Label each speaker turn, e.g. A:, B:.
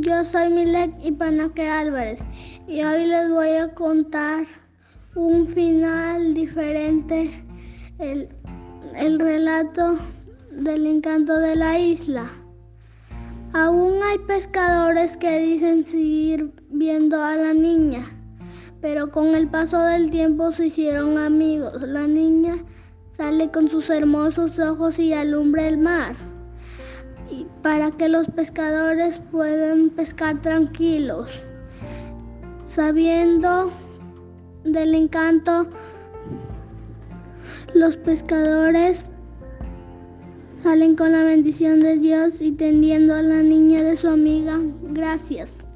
A: Yo soy Milek Ipanaque Álvarez y hoy les voy a contar un final diferente, el, el relato del encanto de la isla. Aún hay pescadores que dicen seguir viendo a la niña, pero con el paso del tiempo se hicieron amigos. La niña sale con sus hermosos ojos y alumbra el mar para que los pescadores puedan pescar tranquilos, sabiendo del encanto. Los pescadores salen con la bendición de Dios y tendiendo a la niña de su amiga. Gracias.